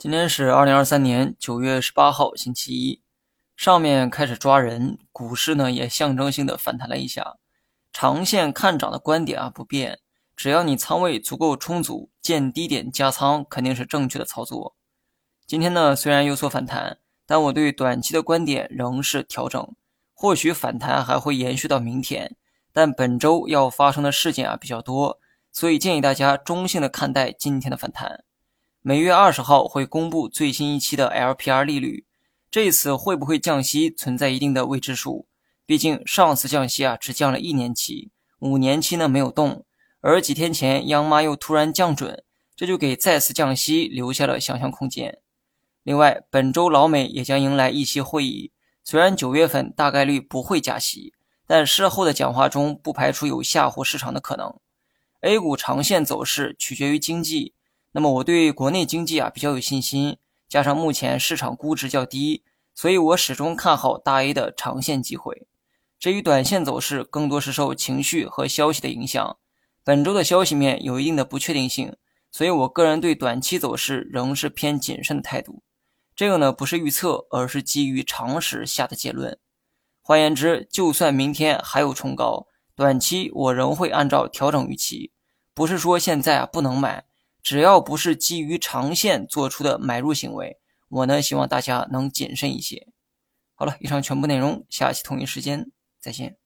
今天是二零二三年九月十八号，星期一。上面开始抓人，股市呢也象征性的反弹了一下。长线看涨的观点啊不变，只要你仓位足够充足，见低点加仓肯定是正确的操作。今天呢虽然有所反弹，但我对短期的观点仍是调整。或许反弹还会延续到明天，但本周要发生的事件啊比较多，所以建议大家中性的看待今天的反弹。每月二十号会公布最新一期的 LPR 利率，这次会不会降息存在一定的未知数。毕竟上次降息啊只降了一年期，五年期呢没有动，而几天前央妈又突然降准，这就给再次降息留下了想象空间。另外，本周老美也将迎来议息会议，虽然九月份大概率不会加息，但事后的讲话中不排除有吓唬市场的可能。A 股长线走势取决于经济。那么我对国内经济啊比较有信心，加上目前市场估值较低，所以我始终看好大 A 的长线机会。至于短线走势，更多是受情绪和消息的影响。本周的消息面有一定的不确定性，所以我个人对短期走势仍是偏谨慎的态度。这个呢不是预测，而是基于常识下的结论。换言之，就算明天还有冲高，短期我仍会按照调整预期，不是说现在啊不能买。只要不是基于长线做出的买入行为，我呢希望大家能谨慎一些。好了，以上全部内容，下期同一时间再见。